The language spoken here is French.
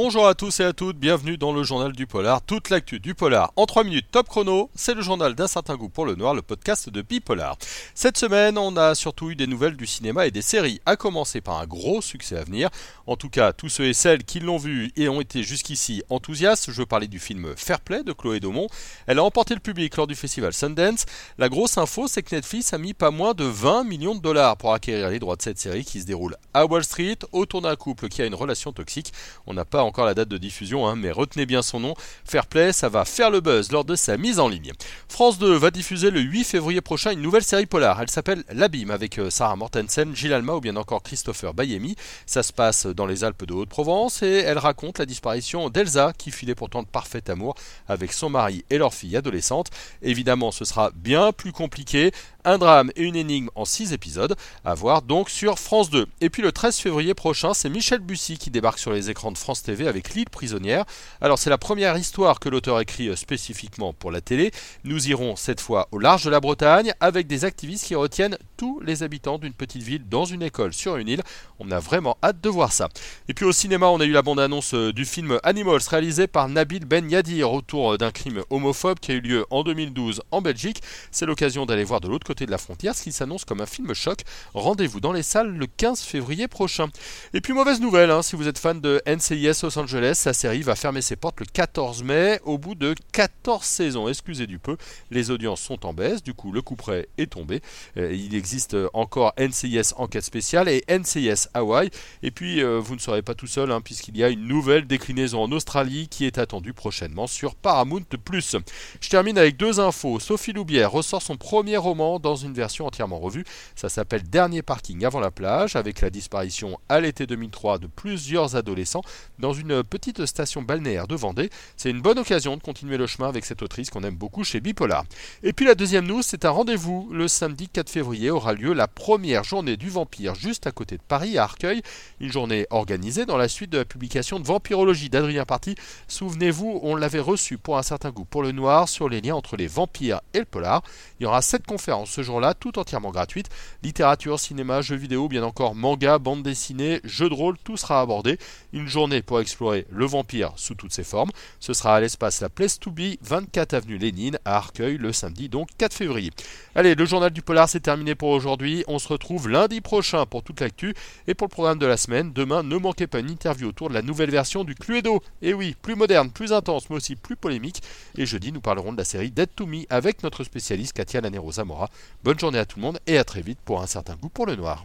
Bonjour à tous et à toutes, bienvenue dans le journal du polar, toute l'actu du polar en 3 minutes top chrono, c'est le journal d'un certain goût pour le noir, le podcast de Bipolar. Cette semaine, on a surtout eu des nouvelles du cinéma et des séries, à commencer par un gros succès à venir. En tout cas, tous ceux et celles qui l'ont vu et ont été jusqu'ici enthousiastes, je veux parler du film Fair Play de Chloé Daumont. Elle a emporté le public lors du festival Sundance. La grosse info, c'est que Netflix a mis pas moins de 20 millions de dollars pour acquérir les droits de cette série qui se déroule à Wall Street, autour d'un couple qui a une relation toxique. On n'a pas encore la date de diffusion, hein, mais retenez bien son nom. Fairplay, ça va faire le buzz lors de sa mise en ligne. France 2 va diffuser le 8 février prochain une nouvelle série polar. Elle s'appelle L'Abîme avec euh, Sarah Mortensen, Gilles Alma ou bien encore Christopher Bayemi. Ça se passe dans les Alpes de Haute-Provence et elle raconte la disparition d'Elsa qui filait pourtant de parfait amour avec son mari et leur fille adolescente. Évidemment, ce sera bien plus compliqué un drame et une énigme en 6 épisodes, à voir donc sur France 2. Et puis le 13 février prochain, c'est Michel Bussy qui débarque sur les écrans de France TV avec L'île prisonnière. Alors c'est la première histoire que l'auteur écrit euh, spécifiquement pour la télé. Nous irons cette fois au large de la Bretagne avec des activistes qui retiennent tous les habitants d'une petite ville dans une école sur une île. On a vraiment hâte de voir ça. Et puis au cinéma, on a eu la bande-annonce euh, du film Animals réalisé par Nabil Ben Yadir autour euh, d'un crime homophobe qui a eu lieu en 2012 en Belgique. C'est l'occasion d'aller voir de l'autre côté de la frontière, ce qui s'annonce comme un film choc. Rendez-vous dans les salles le 15 février prochain. Et puis mauvaise nouvelle, hein, si vous êtes fan de NCIS Los Angeles, sa série va fermer ses portes le 14 mai au bout de 14 saisons. Excusez du peu, les audiences sont en baisse, du coup le coup près est tombé. Euh, il existe encore NCIS Enquête spéciale et NCIS Hawaii. Et puis euh, vous ne serez pas tout seul, hein, puisqu'il y a une nouvelle déclinaison en Australie qui est attendue prochainement sur Paramount+. Je termine avec deux infos. Sophie Loubière ressort son premier roman dans une version entièrement revue. Ça s'appelle Dernier parking avant la plage, avec la disparition à l'été 2003 de plusieurs adolescents dans une petite station balnéaire de Vendée. C'est une bonne occasion de continuer le chemin avec cette autrice qu'on aime beaucoup chez Bipolar. Et puis la deuxième news, c'est un rendez-vous. Le samedi 4 février aura lieu la première journée du vampire juste à côté de Paris, à Arcueil. Une journée organisée dans la suite de la publication de Vampirologie d'Adrien Party. Souvenez-vous, on l'avait reçu pour un certain goût pour le noir sur les liens entre les vampires et le polar. Il y aura sept conférences ce jour-là, tout entièrement gratuite. Littérature, cinéma, jeux vidéo, bien encore manga, bande dessinée, jeux de rôle, tout sera abordé. Une journée pour explorer le vampire sous toutes ses formes. Ce sera à l'espace La Place to Be, 24 avenue Lénine, à Arcueil, le samedi donc 4 février. Allez, le journal du polar c'est terminé pour aujourd'hui. On se retrouve lundi prochain pour toute l'actu et pour le programme de la semaine. Demain, ne manquez pas une interview autour de la nouvelle version du Cluedo. Et oui, plus moderne, plus intense, mais aussi plus polémique. Et jeudi, nous parlerons de la série Dead to Me avec notre spécialiste Katia Lanero Zamora. Bonne journée à tout le monde et à très vite pour un certain goût pour le noir.